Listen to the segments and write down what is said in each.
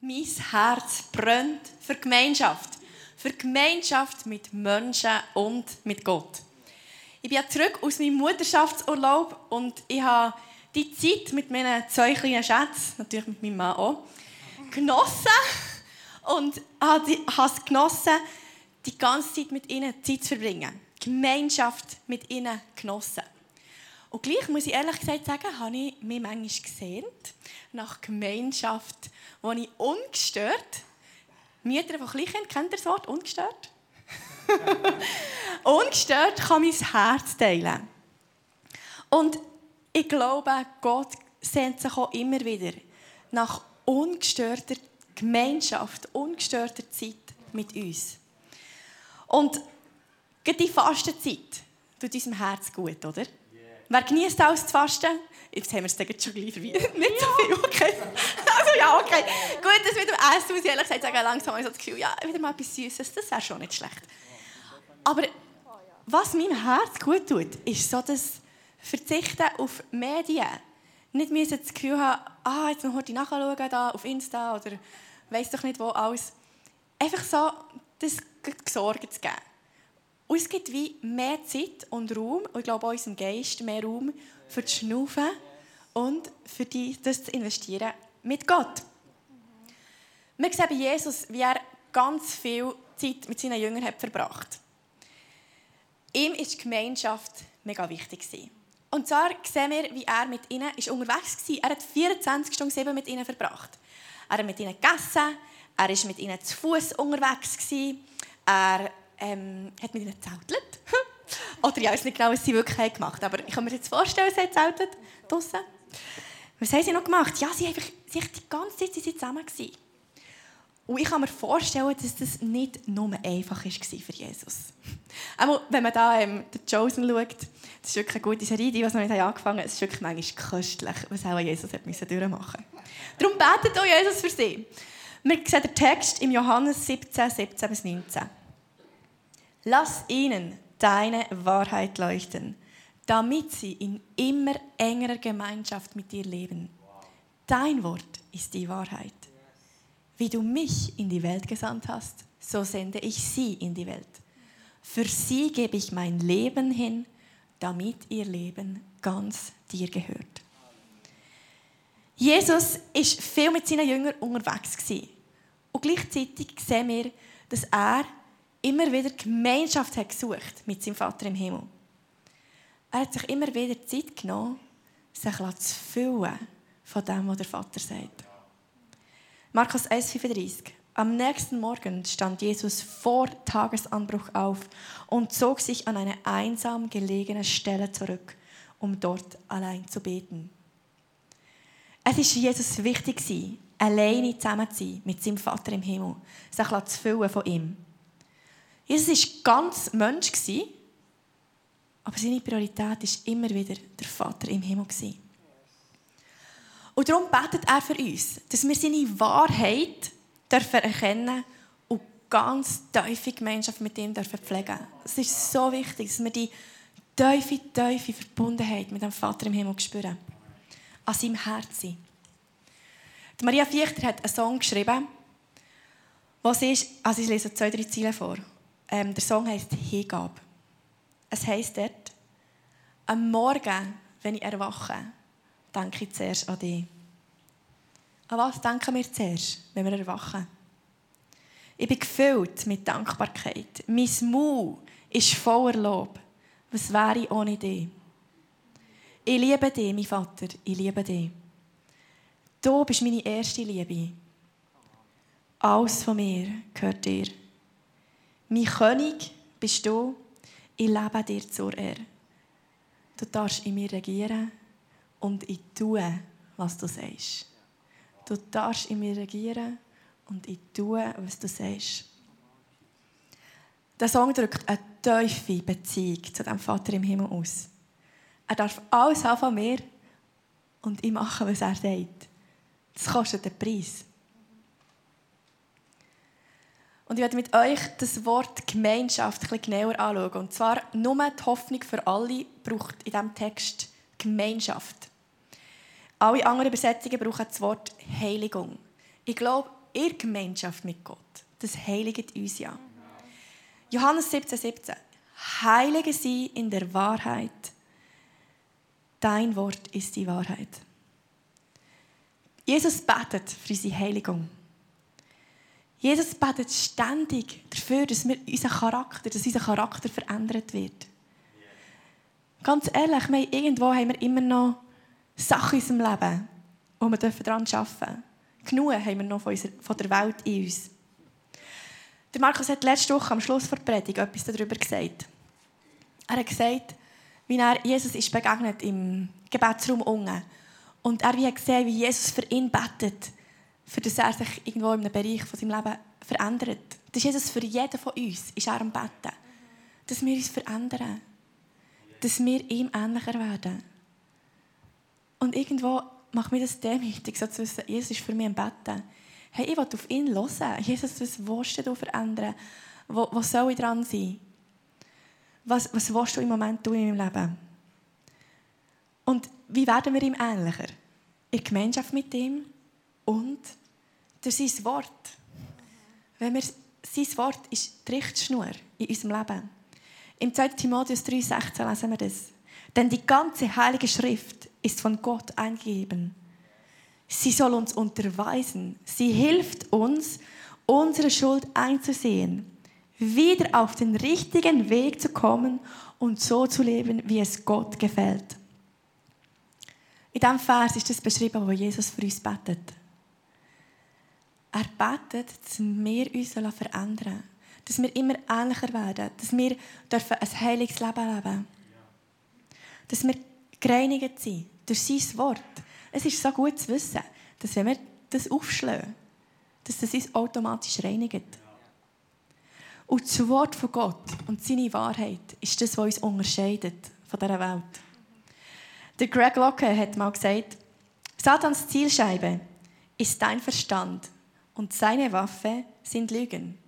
Mein Herz brennt für Gemeinschaft. Für Gemeinschaft mit Menschen und mit Gott. Ich bin zurück aus meinem Mutterschaftsurlaub und ich habe die Zeit mit meinen zwei kleinen Schätzen, natürlich mit meinem Mann auch, genossen und habe es genossen, die ganze Zeit mit ihnen Zeit zu verbringen. Gemeinschaft mit ihnen genossen. Und gleich muss ich ehrlich gesagt sagen, habe ich mich manchmal gesehnt nach Gemeinschaft, wo ich ungestört, Mütter von Kleinkindern, kennt ihr das Wort ungestört? ungestört kann mein Herz teilen. Und ich glaube, Gott sehnt sich auch immer wieder nach ungestörter Gemeinschaft, ungestörter Zeit mit uns. Und die Fastenzeit tut unserem Herz gut, oder? Wer genießt alles zu fasten? Jetzt haben wir es jetzt schon gleich vorbei. Nicht so viel, okay. Also ja, okay. Gut, das mit dem Essen muss ich ehrlich gesagt sagen, langsam habe ich so das Gefühl, ja, wieder mal etwas Süßes, das wäre schon nicht schlecht. Aber was meinem Herz gut tut, ist so das Verzichten auf Medien. Nicht müssen das Gefühl haben, ah, jetzt noch heute nachschauen da auf Insta oder weiß doch nicht wo alles. Einfach so das Sorge zu geben. Und es gibt wie mehr Zeit und Raum, und ich glaube unserem Geist mehr Raum für das Schnaufen und für die, das zu investieren mit Gott. Wir sehen bei Jesus, wie er ganz viel Zeit mit seinen Jüngern hat verbracht Ihm ist die Gemeinschaft mega wichtig. Und zwar sehen wir, wie er mit ihnen ist unterwegs war. Er hat 24 Stunden 7 mit ihnen verbracht. Er hat mit ihnen gegessen, er war mit ihnen zu Fuß unterwegs. Er ähm, hat mit ihnen gezeltet. Oder ich weiß nicht genau, was sie wirklich gemacht haben. Aber ich kann mir jetzt vorstellen, sie haben gezeltet draussen. Was haben sie noch gemacht? Ja, sie haben sie die ganze Zeit zusammen. Gewesen. Und ich kann mir vorstellen, dass das nicht nur einfach war für Jesus. Einmal, wenn man da ähm, «The Chosen» schaut, das ist wirklich eine gute Serie, die, was wir mit angefangen haben, es ist wirklich manchmal köstlich, was auch Jesus hat durchmachen Darum betet auch Jesus für sie. Wir sehen den Text im Johannes 17, 17 bis 19. Lass ihnen deine Wahrheit leuchten, damit sie in immer engerer Gemeinschaft mit dir leben. Dein Wort ist die Wahrheit. Wie du mich in die Welt gesandt hast, so sende ich sie in die Welt. Für sie gebe ich mein Leben hin, damit ihr Leben ganz dir gehört. Jesus ist viel mit seinen Jüngern unterwegs und gleichzeitig sehen wir, dass er immer wieder Gemeinschaft hat gesucht mit seinem Vater im Himmel. Er hat sich immer wieder Zeit genommen, sich zu füllen von dem, was der Vater sagt. Markus 1,35 Am nächsten Morgen stand Jesus vor Tagesanbruch auf und zog sich an eine einsam gelegene Stelle zurück, um dort allein zu beten. Es ist Jesus wichtig, alleine zusammen zu sein mit seinem Vater im Himmel, sich zu füllen von ihm. Jesus war ganz Mensch, aber seine Priorität war immer wieder der Vater im Himmel. Und darum betet er für uns, dass wir seine Wahrheit dürfen erkennen und ganz tiefe Gemeinschaft mit ihm dürfen pflegen Es ist so wichtig, dass wir die tiefe, tiefe Verbundenheit mit dem Vater im Himmel spüren. An seinem Herzen. Maria Fichter hat einen Song geschrieben, was ist, also ich lese zwei, drei Ziele vor. Ähm, der Song heißt Hingabe. Es heißt dort, am Morgen, wenn ich erwache, denke ich zuerst an dich. An was denken wir zuerst, wenn wir erwachen? Ich bin gefüllt mit Dankbarkeit. Mein Maul ist voller Lob. Was wäre ich ohne dich? Ich liebe dich, mein Vater. Ich liebe dich. Du bist meine erste Liebe. Alles von mir gehört dir. Mein König bist du, ich lebe dir zur Ehre. Du darfst in mir regieren und ich tue, was du sagst. Du darfst in mir regieren und ich tue, was du sagst. Der Song drückt eine tiefe Beziehung zu dem Vater im Himmel aus. Er darf alles haben von mir und ich mache, was er sagt. Das kostet den Preis. Und ich werde mit euch das Wort Gemeinschaft ein bisschen genauer anschauen. Und zwar nur die Hoffnung für alle braucht in diesem Text Gemeinschaft. Alle anderen Übersetzungen brauchen das Wort Heiligung. Ich glaube, in Gemeinschaft mit Gott. Das heiligt uns ja. Johannes 17, 17. Heilige sie in der Wahrheit. Dein Wort ist die Wahrheit. Jesus betet für unsere Heiligung. Jesus betet ständig dafür, dass wir unseren Charakter, dass unser Charakter verändert wird. Ganz ehrlich, wir, irgendwo haben wir immer noch Sachen in unserem Leben, wo wir daran arbeiten dürfen. Genug haben wir noch von, unserer, von der Welt in uns. Der Markus hat letzte Woche am Schluss der Predigt etwas darüber gesagt. Er hat gesagt, wie er Jesus ist begegnet im Gebetsraum unten. Und er hat gesehen, wie Jesus für ihn betet, für dass er sich irgendwo in einem Bereich von seinem Leben verändert. Das ist Jesus für jeden von uns, ist er am Betten. Dass wir uns verändern. Dass wir ihm ähnlicher werden. Und irgendwo macht mir das demütig, so zu wissen, Jesus ist für mich am Betten. Hey, ich will auf ihn hören. Jesus, was willst du verändern? Wo, wo soll ich dran sein? Was, was willst du im Moment tun in meinem Leben? Und wie werden wir ihm ähnlicher? In Gemeinschaft mit ihm und durch sein Wort. Wenn wir, sein Wort ist die Richtschnur in unserem Leben. Im 2. Timotheus 3,16 lesen wir das. Denn die ganze Heilige Schrift ist von Gott eingegeben. Sie soll uns unterweisen. Sie hilft uns, unsere Schuld einzusehen, wieder auf den richtigen Weg zu kommen und so zu leben, wie es Gott gefällt. In diesem Vers ist das beschrieben, wo Jesus für uns betet. Er betet, dass wir uns verändern sollen. Dass wir immer ähnlicher werden. Dass wir ein heiliges Leben leben dürfen. Dass wir gereinigt sind durch sein Wort. Es ist so gut zu wissen, dass wenn wir das aufschlagen, dass das uns automatisch reinigt. Und das Wort von Gott und seine Wahrheit ist das, was uns unterscheidet von dieser Welt. Der Greg Locke hat mal gesagt, Satans Zielscheibe ist dein Verstand und seine Waffe sind Lügen.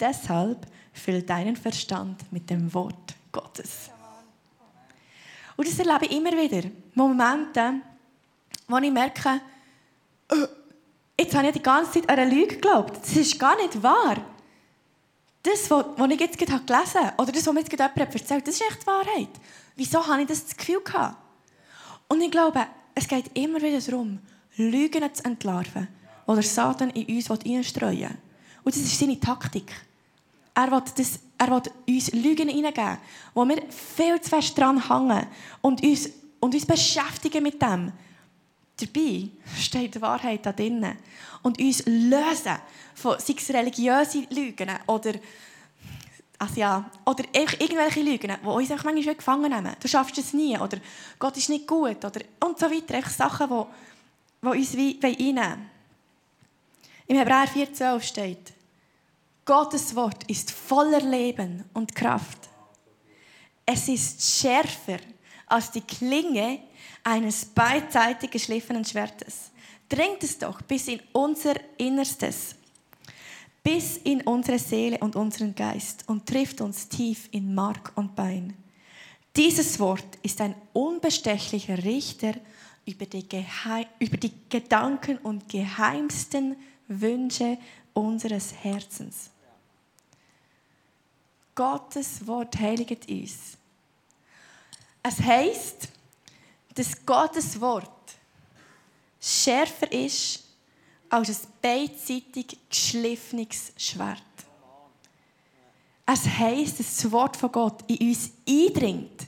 Deshalb füll deinen Verstand mit dem Wort Gottes. Und das erlebe ich immer wieder. Momente, wo ich merke, oh, jetzt habe ich die ganze Zeit an eine Lüge geglaubt. Das ist gar nicht wahr. Das, was ich jetzt gerade gelesen habe, oder das, was mir jetzt gerade jemand erzählt das ist echt die Wahrheit. Wieso habe ich das Gefühl gehabt? Und ich glaube, es geht immer wieder darum, Lügen zu entlarven, oder Satan in uns einstreuen will. Und das ist seine Taktik. Er will, das, er will uns Lügen hineingeben, wo wir viel zu fest dran hängen und uns, und uns beschäftigen mit dem. Dabei steht die Wahrheit da drinnen. Und uns lösen von sei es religiöse Lügen oder, also ja, oder irgendwelche Lügen, die uns einfach manchmal gefangen nehmen. Du schaffst es nie oder Gott ist nicht gut oder, und so weiter. Einfach Sachen, die, die uns wie reinnehmen Im Hebräer 4,12 steht, Gottes Wort ist voller Leben und Kraft. Es ist schärfer als die Klinge eines beidseitig geschliffenen Schwertes. Dringt es doch bis in unser Innerstes, bis in unsere Seele und unseren Geist und trifft uns tief in Mark und Bein. Dieses Wort ist ein unbestechlicher Richter über die, über die Gedanken und geheimsten Wünsche unseres Herzens. Gottes Wort heiligt uns. Es heißt, dass Gottes Wort schärfer ist als ein beidseitig geschliffenes Schwert. Es heisst, dass das Wort von Gott in uns eindringt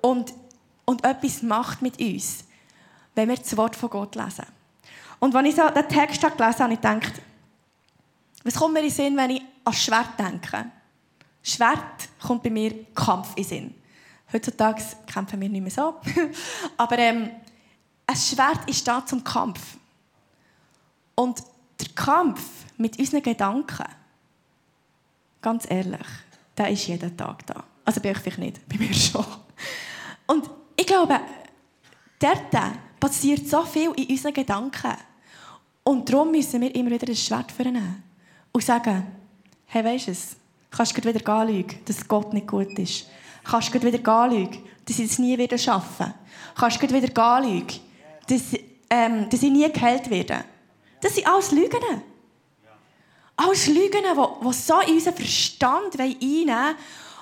und, und etwas macht mit uns, wenn wir das Wort von Gott lesen. Und wenn ich so den Text gelesen habe, habe ich gedacht, was kommt mir in den Sinn, wenn ich an Schwert denke? Schwert kommt bei mir Kampf in den Sinn. Heutzutage kämpfen wir nicht mehr so. Aber ähm, ein Schwert ist da zum Kampf. Und der Kampf mit unseren Gedanken, ganz ehrlich, der ist jeden Tag da. Also bei euch vielleicht nicht, bei mir schon. Und ich glaube, dort passiert so viel in unseren Gedanken. Und darum müssen wir immer wieder ein Schwert vornehmen und sagen, hey, weisst du es, kannst du wieder anlügen, dass Gott nicht gut ist. Kannst du wieder anlügen, dass ich es nie wieder schaffen. Kannst du wieder anlügen, dass, ähm, dass ich nie geheilt werde. Das sind alles Lügen. Alles Lügen, die, so in unseren Verstand einnehmen wollen.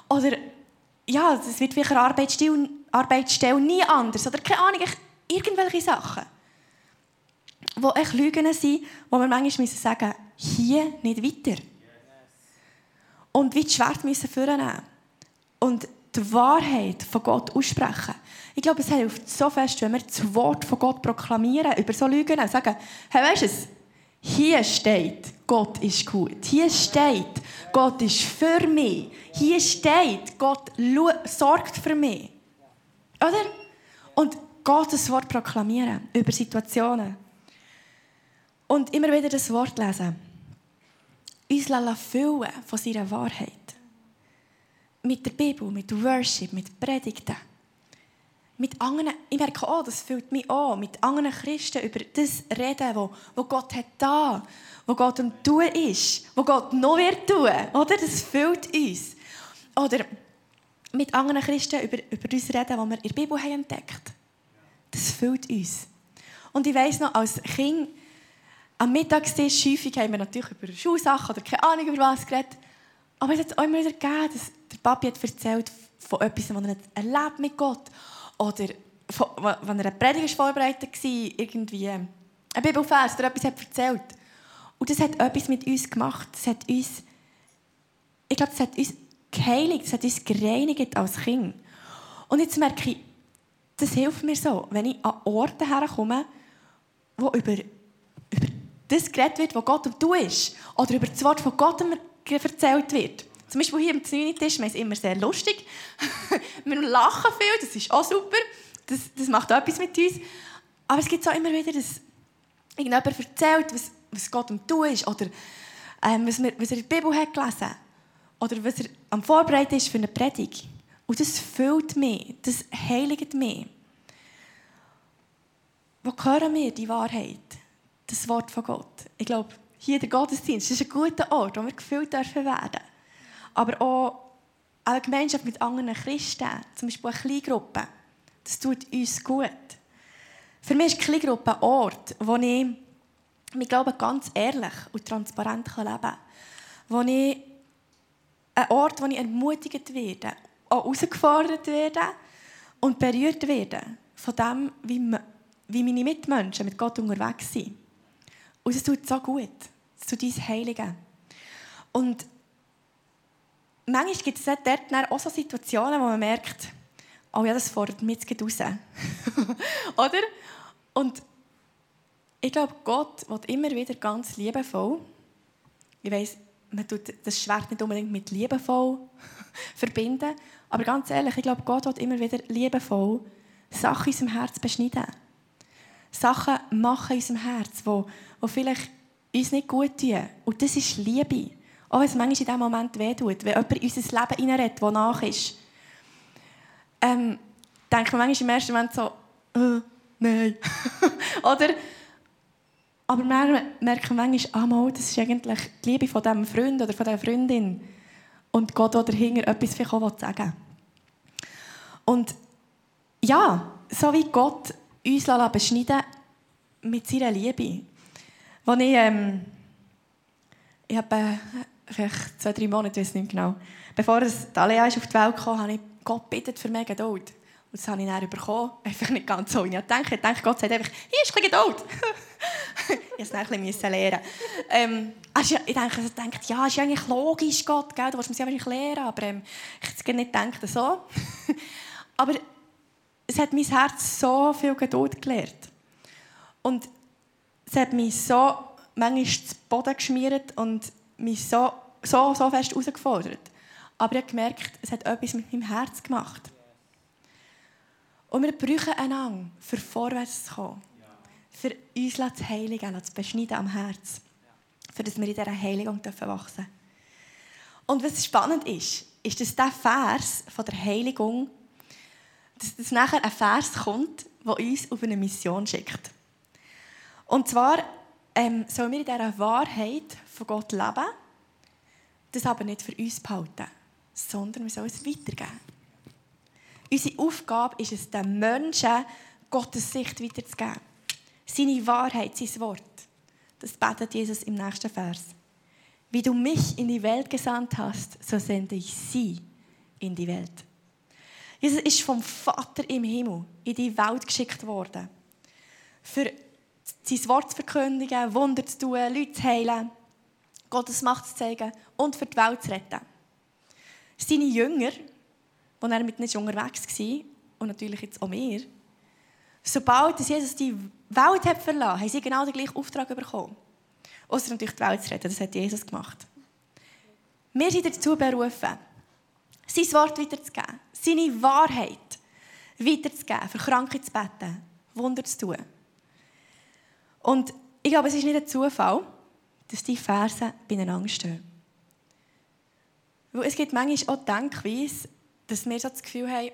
Oder, ja, das wird vielleicht eine Arbeitsstelle, Arbeitsstelle nie anders. Oder keine Ahnung, irgendwelche Sachen. Die echt Lügen sind, wo wir manchmal sagen müssen, hier nicht weiter. Und wie das Schwert müssen vornehmen. Und die Wahrheit von Gott aussprechen. Ich glaube, es hilft so fest, wenn wir das Wort von Gott proklamieren, über so Lügen und sagen, hey, weißt du es? Hier steht, Gott ist gut. Hier steht, Gott ist für mich. Hier steht, Gott sorgt für mich. Oder? Und Gottes Wort proklamieren über Situationen. Und immer wieder das Wort lesen. Uns füllen von seiner Wahrheit. Mit der Bibel, mit Worship, mit Predigten mit anderen, ich merke auch, das fühlt mich an, mit anderen Christen über das reden, wo, wo Gott hat da, wo Gott am tun ist, wo Gott noch wird tun, oder? Das fühlt uns. Oder mit anderen Christen über, über uns reden, die wir in der Bibel haben entdeckt. Das fühlt uns. Und ich weiss noch, als Kind am Mittagstisch häufig haben wir natürlich über Schulsachen oder keine Ahnung über was geredet. Aber es hat auch immer wieder gegeben, dass der Papi hat erzählt von etwas, was er erlebt mit Gott oder wenn er eine Predigt vorbereitet war, irgendwie ein Bibelfers oder etwas hat erzählt. Und das hat etwas mit uns gemacht. Das hat uns, ich glaube, das hat uns geheiligt, das hat uns gereinigt als Kind. Und jetzt merke ich, das hilft mir so, wenn ich an Orte herkomme, wo über, über das geredet wird, was Gott am tun ist. Oder über das Wort von Gott erzählt wird. Zum Beispiel hier am Zünitisch, wir sind immer sehr lustig. wir lachen viel, das ist auch super. Das, das macht auch etwas mit uns. Aber es gibt auch immer wieder, dass irgendjemand erzählt, was, was Gott am tun ist. Oder ähm, was, wir, was er in der Bibel hat gelesen Oder was er am Vorbereiten ist für eine Predigt. Und das füllt mich, das heiligt mich. Wo hören wir die Wahrheit? Das Wort von Gott. Ich glaube, hier der Gottesdienst ist ein guter Ort, wo wir gefüllt dürfen aber auch eine Gemeinschaft mit anderen Christen, zum Beispiel eine Kleingruppe, das tut uns gut. Für mich ist eine Kleingruppe ein Ort, wo ich, ich glaube, ganz ehrlich und transparent leben kann. Wo ich, ein Ort, wo ich ermutigt werde, auch herausgefordert werde und berührt werde von dem, wie meine Mitmenschen mit Gott unterwegs sind. Und es tut so gut. Tut uns Heiligen. Und manchmal gibt es dort auch so Situationen, wo man merkt, oh ja, das fordert mich jetzt raus. Oder? Und ich glaube, Gott will immer wieder ganz liebevoll, ich weiss, man tut das Schwert nicht unbedingt mit liebevoll verbinden, aber ganz ehrlich, ich glaube, Gott will immer wieder liebevoll Sachen in unserem Herz beschneiden. Sachen machen in unserem Herz, die, die vielleicht uns nicht gut tun. Und das ist Liebe. Auch wenn es manchmal in diesem Moment wehtut, wenn jemand in unser Leben hineinredet, das nach ist. Ähm, denkt man manchmal im ersten Moment so, äh, nein. Oder? Aber wir merken manchmal, ah, mal, das ist eigentlich die Liebe von diesem Freund oder von dieser Freundin. Und Gott will dahinter etwas für auch sagen. Und ja, so wie Gott uns beschneiden mit seiner Liebe. Als ich, ähm, ich habe vielleicht zwei, drei Monate, ich weiß nicht genau. Bevor es Alea auf die Welt kam, habe ich Gott bittet für mehr Geduld. Und das habe ich dann bekommen. Einfach nicht ganz so, ich dachte. Ich denke, Gott sagt einfach, hier ist ein Geduld. ich musste es ein lernen. Ähm, also ich denke, ich denke, ja, ist eigentlich logisch, Gott, gell? du willst mir wahrscheinlich lernen, aber ähm, ich hätte nicht gedacht, so. aber es hat mein Herz so viel Geduld gelehrt. Und es hat mich so manchmal zu Boden geschmiert und mich so, so, so fest herausgefordert. Aber ich habe gemerkt, es hat etwas mit meinem Herz gemacht. Und wir brauchen einander, für vorwärts zu kommen. Für uns zu heiligen, zu beschneiden am Herz. Für dass wir in dieser Heiligung wachsen dürfen. Und was spannend ist, ist, dass dieser Vers von der Heiligung, dass, dass nachher ein Vers kommt, der uns auf eine Mission schickt. Und zwar ähm, sollen wir in dieser Wahrheit von Gott leben, das aber nicht für uns behalten, sondern wir sollen es weitergeben. Unsere Aufgabe ist es, den Menschen Gottes Sicht weiterzugeben. Seine Wahrheit, sein Wort. das betet Jesus im nächsten Vers. Wie du mich in die Welt gesandt hast, so sende ich sie in die Welt. Jesus ist vom Vater im Himmel in die Welt geschickt worden, für sein Wort zu verkündigen, Wunder zu tun, Leute zu heilen, Gottes Macht zu zeigen und für die Welt zu retten. Seine Jünger, als er mit ihnen unterwegs war, und natürlich jetzt auch wir, sobald Jesus die Welt hat verlassen haben sie genau den gleichen Auftrag bekommen. Außer natürlich die Welt zu retten, das hat Jesus gemacht. Wir sind dazu berufen, sein Wort weiterzugeben, seine Wahrheit weiterzugeben, für Kranke zu beten, Wunder zu tun. Und ich glaube, es ist nicht ein Zufall, dass die Verse beieinander stehen. Weil es gibt manchmal auch Denkweise, dass wir so das Gefühl haben,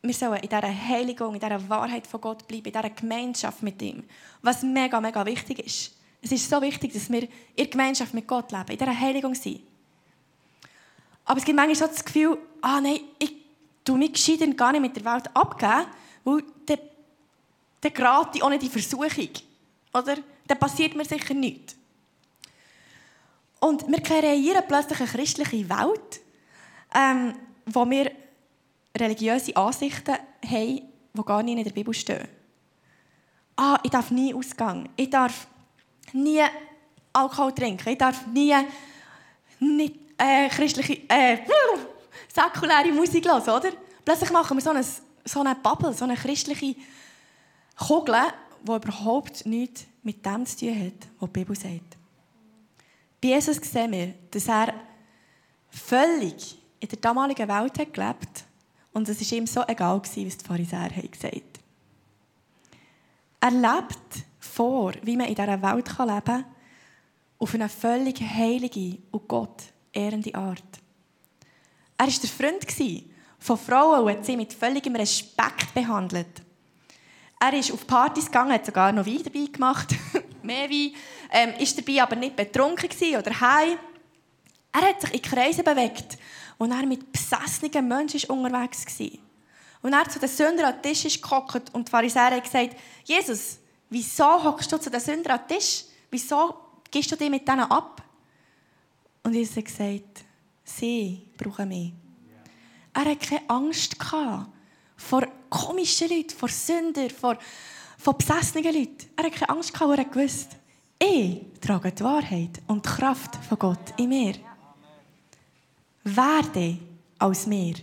wir sollen in dieser Heiligung, in dieser Wahrheit von Gott bleiben, in dieser Gemeinschaft mit ihm. Was mega, mega wichtig ist. Es ist so wichtig, dass wir in der Gemeinschaft mit Gott leben, in dieser Heiligung sind. Aber es gibt manchmal das Gefühl, ah nein, ich tue mich gescheiter gar nicht mit der Welt abgeben, weil dann, dann gerate ich nicht in Versuchung. Oder? Dann passiert mir sicher nichts. Und wir kreieren plötzlich eine christliche Welt, ähm, wo wir religiöse Ansichten haben, die gar nicht in der Bibel stehen. Ah, ich darf nie Ausgang. Ich darf nie Alkohol trinken. Ich darf nie nicht, äh, christliche, äh, säkuläre Musik hören, oder? Plötzlich machen wir so eine, so eine Bubble, so eine christliche Kugel, die überhaupt nichts mit dem zu tun hat, was die Bibel sagt. Bei Jesus sehen wir, dass er völlig in der damaligen Welt hat gelebt und es war ihm so egal, was die Pharisäer gesagt haben. Er lebt vor, wie man in dieser Welt leben kann, auf eine völlig heilige und Gott ehrende Art. Er war der Freund von Frauen und hat sie mit völligem Respekt behandelt. Er ist auf Partys gegangen, hat sogar noch Wein dabei gemacht, mehr Wein, ähm, ist dabei aber nicht betrunken oder heim. Er hat sich in Kreisen bewegt, wo er mit besessenen Menschen unterwegs war. Und er zu den Sündern an den Tisch ist gehockt und die Pharisäer haben gesagt, Jesus, wieso hockst du zu den Sündern an den Tisch? Wieso gehst du dich mit denen ab? Und Jesus hat gesagt, sie brauchen mich. Er hatte keine Angst vor komischen Leuten, vor Sündern, vor, vor besessenen Leuten. Er hatte keine Angst weil er gewusst, ich trage die Wahrheit und die Kraft von Gott in mir. Werde als mir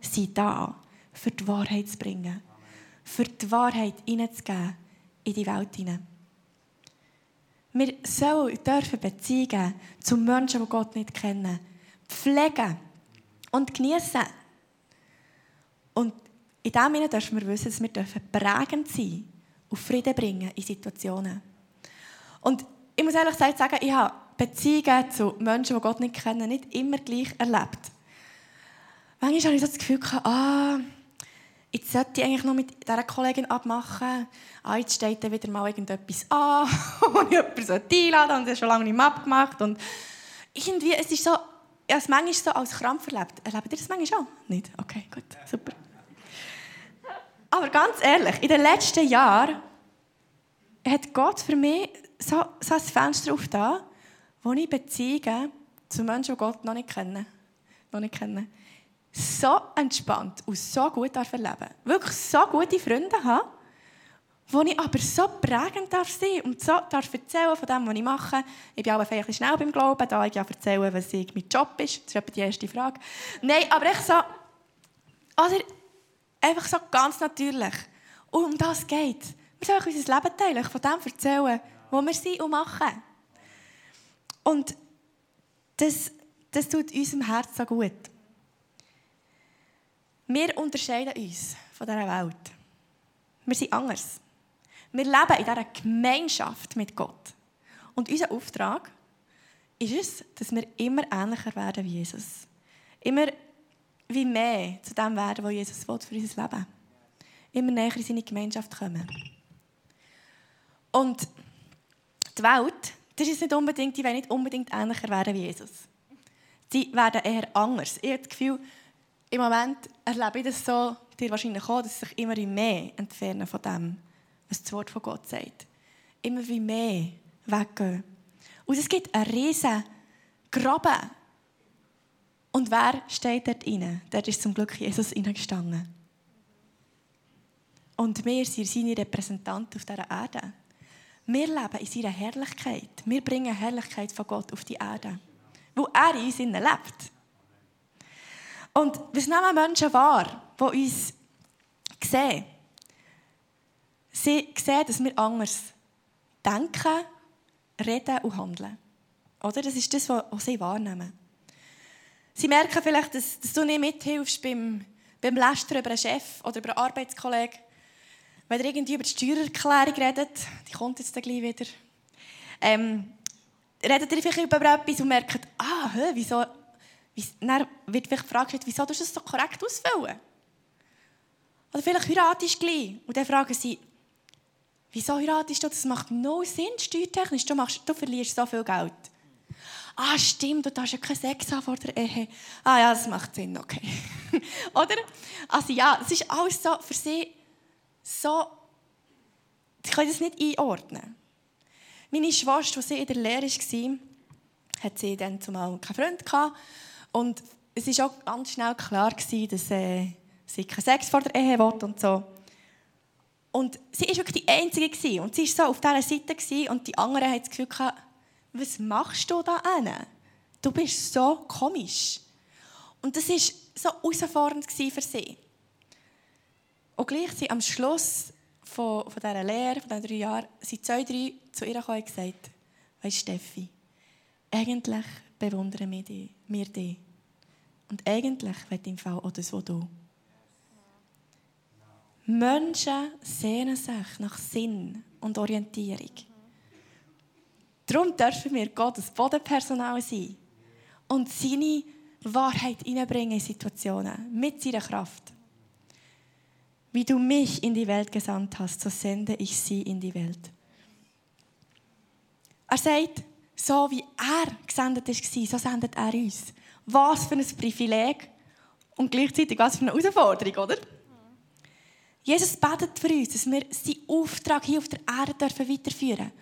sei da, für die Wahrheit zu bringen, für die Wahrheit hineinzugeben in die Welt hinein. Wir sollen dürfen Beziehungen zu Menschen, die Gott nicht kennen, pflegen und genießen. Und in dem Sinne dürfen wir wissen, dass wir prägend sein und Frieden bringen in Situationen. Und ich muss ehrlich sagen, ich habe Beziehungen zu Menschen, die Gott nicht kennen, nicht immer gleich erlebt. Manchmal habe ich so das Gefühl, ah, jetzt sollte ich eigentlich noch mit dieser Kollegin abmachen. Ah, jetzt steht dann wieder mal irgendetwas an, wo ich jemanden einladen und das schon lange nicht mehr abgemacht. Und irgendwie, es ist so, ich habe es manchmal so als Krampf erlebt. Erlebt ihr das manchmal auch? Nicht? Okay, gut, super. Aber ganz ehrlich, in den letzten Jahren hat Gott für mich so, so ein Fenster aufgetan, wo ich Beziehungen zu Menschen, die Gott noch nicht kennen, noch nicht kennen so entspannt und so gut erleben darf. Wirklich so gute Freunde haben, wo ich aber so prägend darf sein und so darf erzählen von dem, was ich mache. Ich bin auch ein schnell beim Glauben, da ich ja erzählen, was ich mein Job ist. Das ist die erste Frage. Nein, aber ich so, oder einfach so ganz natürlich. Und um das geht Wir sollen unser Leben teilen, von dem erzählen, wo wir sind und machen. Und das, das tut unserem Herz so gut. Wir unterscheiden uns von dieser Welt. Wir sind anders. Wir leben in dieser Gemeinschaft mit Gott. Und unser Auftrag ist es, dass wir immer ähnlicher werden wie Jesus. Immer wie mehr zu dem werden, was Jesus will für unser Leben. Immer näher in seine Gemeinschaft kommen. Und die Welt, das ist nicht unbedingt, die wollen nicht unbedingt ähnlicher werden wie Jesus. Sie werden eher anders. Ich habe das Gefühl, im Moment erlebe ich das so, dir wahrscheinlich auch, dass sich immer mehr entfernen von dem, was das Wort von Gott sagt. Immer wie mehr weggehen. Und es gibt einen riesen Graben. Und wer steht dort rein? Dort ist zum Glück Jesus hineingestanden. Und wir sind seine Repräsentanten auf dieser Erde. Wir leben in seiner Herrlichkeit. Wir bringen Herrlichkeit von Gott auf die Erde. Wo er in uns lebt. Und was nehmen Menschen wahr, die uns sehen? Sie sehen, dass wir anders denken, reden und handeln. Oder? Das ist das, was sie wahrnehmen. Sie merken vielleicht, dass, dass du nicht mithilfst beim, beim Lästern über einen Chef oder über einen Arbeitskollegen wenn ihr irgendwie über die Steuererklärung redet, die kommt jetzt gleich wieder, ähm, redet ihr vielleicht über etwas und merkt, ah, hä, wieso, dann wird vielleicht gefragt, wieso du das so korrekt ausfüllen? Oder vielleicht heiratest du gleich und dann fragen sie, wieso heiratest du? Das macht no Sinn, steuertechnisch, du, machst, du verlierst so viel Geld. Ah, stimmt, du hast ja keinen Sex vor der Ehe. Ah ja, das macht Sinn, okay. Oder? Also ja, es ist alles so für sie so, ich kann das nicht einordnen. Meine Schwester, als sie in der Lehre war, hat sie dann zumal keinen Freund gehabt. Und es war auch ganz schnell klar, dass äh, sie keinen Sex vor der Ehe will und so. Und sie war wirklich die Einzige. Und sie war so auf dieser Seite und die anderen hatten das Gefühl, was machst du da hin? Du bist so komisch. Und das war so herausfordernd für sie. Und gleich am Schluss von, von dieser Lehre, von diesen drei Jahren, sind zwei, drei zu ihr gekommen und gesagt, weißt Steffi, eigentlich bewundern wir dich, dich. Und eigentlich wird im Fall auch das, was du. Menschen sehnen sich nach Sinn und Orientierung. Darum dürfen wir Gottes Bodenpersonal sein und seine Wahrheit hineinbringen in Situationen mit seiner Kraft. Wie du mich in die Welt gesandt hast, so sende ich sie in die Welt. Er sagt, so wie er gesendet war, so sendet er uns. Was für ein Privileg und gleichzeitig was für eine Herausforderung, oder? Jesus betet für uns, dass wir seinen Auftrag hier auf der Erde dürfen weiterführen dürfen.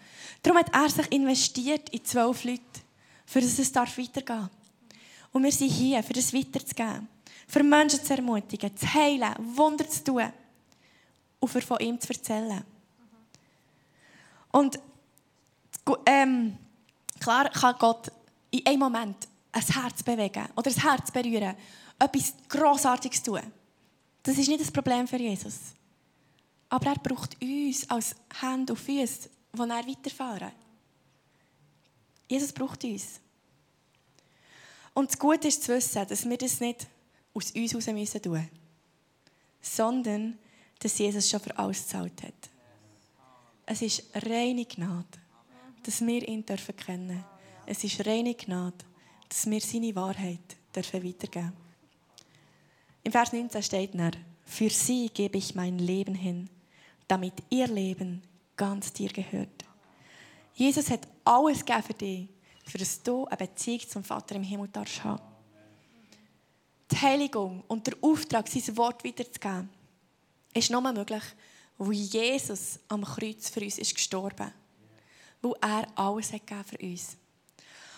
Darum hat er sich investiert in zwölf Leute, für das es weitergehen darf. Und wir sind hier, für das weiterzugeben. Für Menschen zu ermutigen, zu heilen, Wunder zu tun und für von ihm zu erzählen. Und ähm, klar kann Gott in einem Moment ein Herz bewegen oder ein Herz berühren, etwas Grossartiges tun. Das ist nicht das Problem für Jesus. Aber er braucht uns als Hände und Füße, die er weiterfahren. Jesus braucht uns. Und das Gute ist zu wissen, dass wir das nicht aus uns heraus müssen tun sondern dass Jesus schon für alles gezahlt hat. Es ist reine Gnade, dass wir ihn dürfen kennen. Es ist reine Gnade, dass wir seine Wahrheit dürfen weitergeben. Im Vers 19 steht er: Für sie gebe ich mein Leben hin, damit ihr Leben ganz dir gehört. Jesus hat alles gegeben für dich, für dass du eine Beziehung zum Vater im Himmel darfst haben. Die Heiligung und der Auftrag, sein Wort weiterzugeben, ist nur möglich, weil Jesus am Kreuz für uns ist gestorben. Weil er alles hat für uns.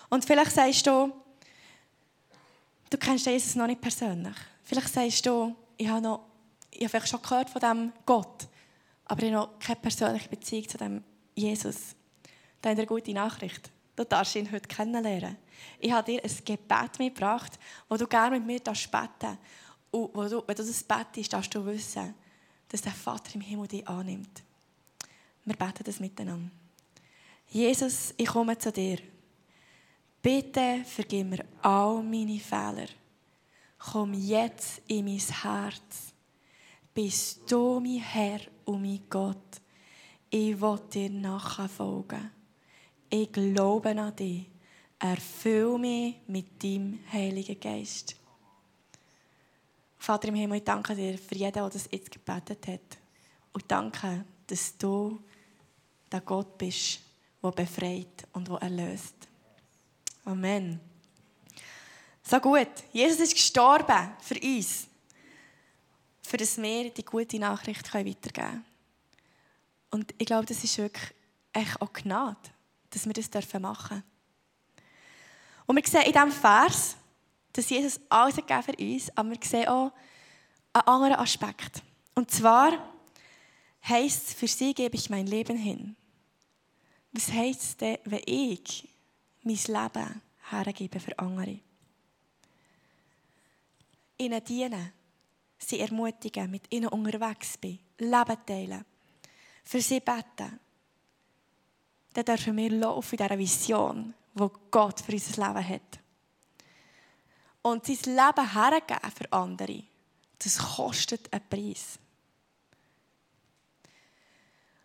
Und vielleicht sagst du, du kennst Jesus noch nicht persönlich. Vielleicht sagst du, ich habe, noch, ich habe vielleicht schon gehört von diesem Gott, aber ich habe noch keine persönliche Beziehung zu dem Jesus. Dann eine gute Nachricht. Du darfst ihn heute kennenlernen. Ich habe dir ein Gebet mitgebracht, wo du gerne mit mir beten darfst. Und wo du, wenn du das betest, darfst du wissen, dass der Vater im Himmel dich annimmt. Wir beten das miteinander. Jesus, ich komme zu dir. Bitte vergib mir all meine Fehler. Komm jetzt in mein Herz. Bist du mein Herr und mein Gott. Ich will dir nachfolgen. Ich glaube an dich. Erfüll mich mit deinem Heiligen Geist. Vater im Himmel, ich danke dir für jeden, der das jetzt gebetet hat. Und danke, dass du der Gott bist, der befreit und der erlöst. Amen. So gut. Jesus ist gestorben für uns, für das wir die gute Nachricht weitergeben können. Und ich glaube, das ist wirklich echt auch Gnade. dass wir das machen dürfen. Und wir sehen in diesem Vers, dass Jesus alles gegeben für uns, aber wir sehen auch einen anderen Aspekt. Und zwar heisst es, für sie gebe ich mein Leben hin. Was heisst es denn, wenn ich mein Leben hergebe für andere? Ihnen dienen, sie ermutigen, mit ihnen unterwegs bin, Leben teilen, für sie beten. Dann dürfen wir laufen in dieser Vision, die Gott für unser Leben hat. Und sein Leben hergeben für andere, das kostet einen Preis.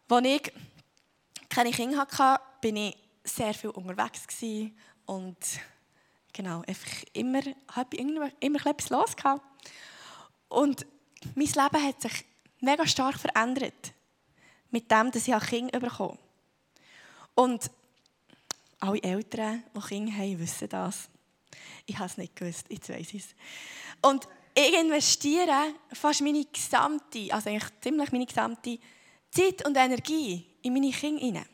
Als ich keine Kinder hatte, bin ich sehr viel unterwegs und genau, einfach immer, habe immer, immer etwas los gehabt. Und mein Leben hat sich mega stark verändert mit dem, dass ich ein Kind bekommen Und alle Eltern, die Kinder haben, wissen das. Ich habe es nicht gewusst, jetzt weiß ich es. Und ich investiere fast meine gesamte, also eigentlich ziemlich meine gesamte Zeit und Energie in meine Kinder hinein.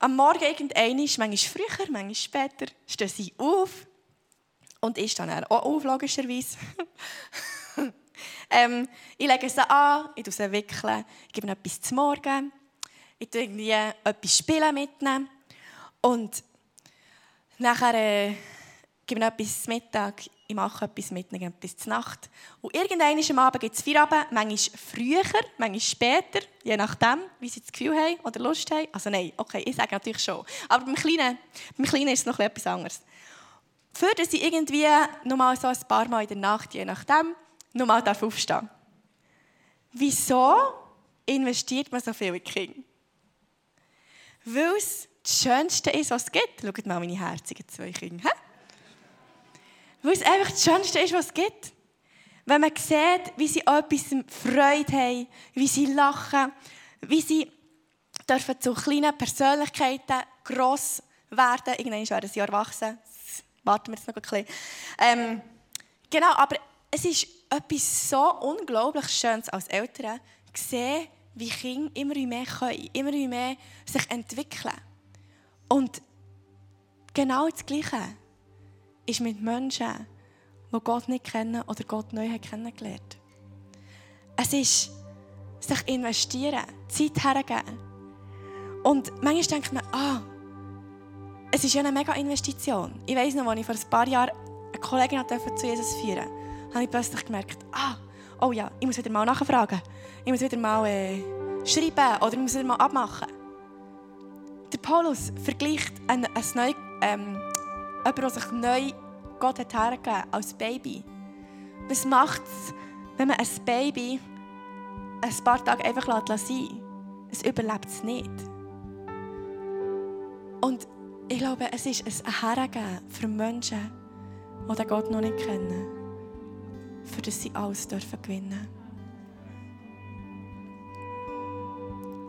Am Morgen irgendwann, manchmal früher, manchmal später, stehen sie auf. Und ich dann auch auf, logischerweise. ähm, ich lege sie an, ich sie wickeln, ich gebe ihnen etwas zum Morgen, ich tue irgendwie etwas spielen mitnehmen. Und nachher äh, gebe ich etwas zum Mittag, ich mache etwas mit, etwas zur Nacht. Und irgendwann am Abend gibt es Feierabend, manchmal früher, manchmal später, je nachdem, wie sie das Gefühl haben oder Lust haben. Also nein, okay, ich sage natürlich schon. Aber beim Kleinen, beim Kleinen ist es noch etwas anderes. Für dass sie irgendwie nochmal so ein paar Mal in der Nacht, je nachdem, nochmal aufstehen darf. Wieso investiert man so viel in Kinder? Weil es das Schönste ist, was es gibt. Schaut mal meine herzigen zwei Kinder. He? Weil es einfach das Schönste ist, was es gibt. Wenn man sieht, wie sie etwas Freude haben, wie sie lachen, wie sie dürfen zu kleinen Persönlichkeiten gross werden. Irgendwann werden sie erwachsen. Das warten wir jetzt noch ein bisschen. Ähm, genau, aber es ist etwas so unglaublich Schönes als Eltern, sehen, wie Kinder immer mehr können, immer mehr sich entwickeln. Und genau das Gleiche ist mit Menschen, die Gott nicht kennen oder Gott neu kennengelernt. Es ist sich investieren, Zeit hergeben. Und manchmal denkt man, ah, es ist ja eine mega Investition. Ich weiß noch, als ich vor ein paar Jahren eine Kollegin zu Jesus führen durfte, habe ich plötzlich gemerkt, ah, oh ja, ich muss wieder mal nachfragen. Ich muss wieder mal äh, schreiben oder ich muss wieder mal abmachen. Der Paulus vergleicht ein, ein neu, ähm, jemand, der sich neu Gott hat hergegeben als Baby. Was macht es, wenn man ein Baby ein paar Tage einfach sein lässt? Es überlebt es nicht. Und ich glaube, es ist ein Hergeben für Menschen, die Gott noch nicht kennen, für das sie alles dürfen gewinnen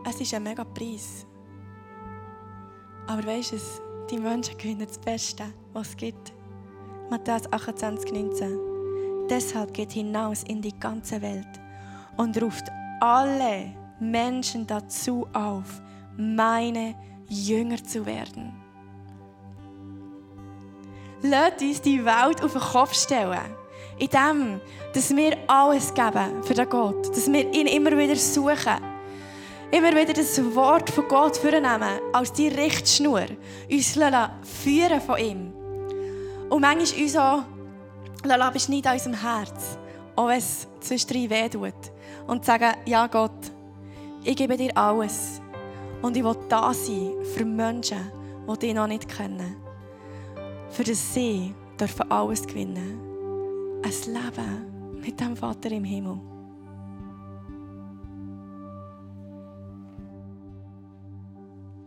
Es ist ein mega Preis. Aber weißt du, die Menschen gewinnen das Beste, was es gibt. Matthäus 28, 19. Deshalb geht hinaus in die ganze Welt und ruft alle Menschen dazu auf, meine Jünger zu werden. Lasst uns die Welt auf den Kopf stellen. In dem, dass wir alles geben für den Gott. Dass wir ihn immer wieder suchen. Immer wieder das Wort von Gott vornehmen, als die Richtschnur. Uns führen von ihm. Und manchmal uns auch, bist nicht an unserem Herz, auch wenn es zwischendrin weh tut. Und sagen, ja Gott, ich gebe dir alles. Und ich will da sein für Menschen, die dich noch nicht kennen. Für das sie dürfen alles gewinnen. Ein Leben mit dem Vater im Himmel.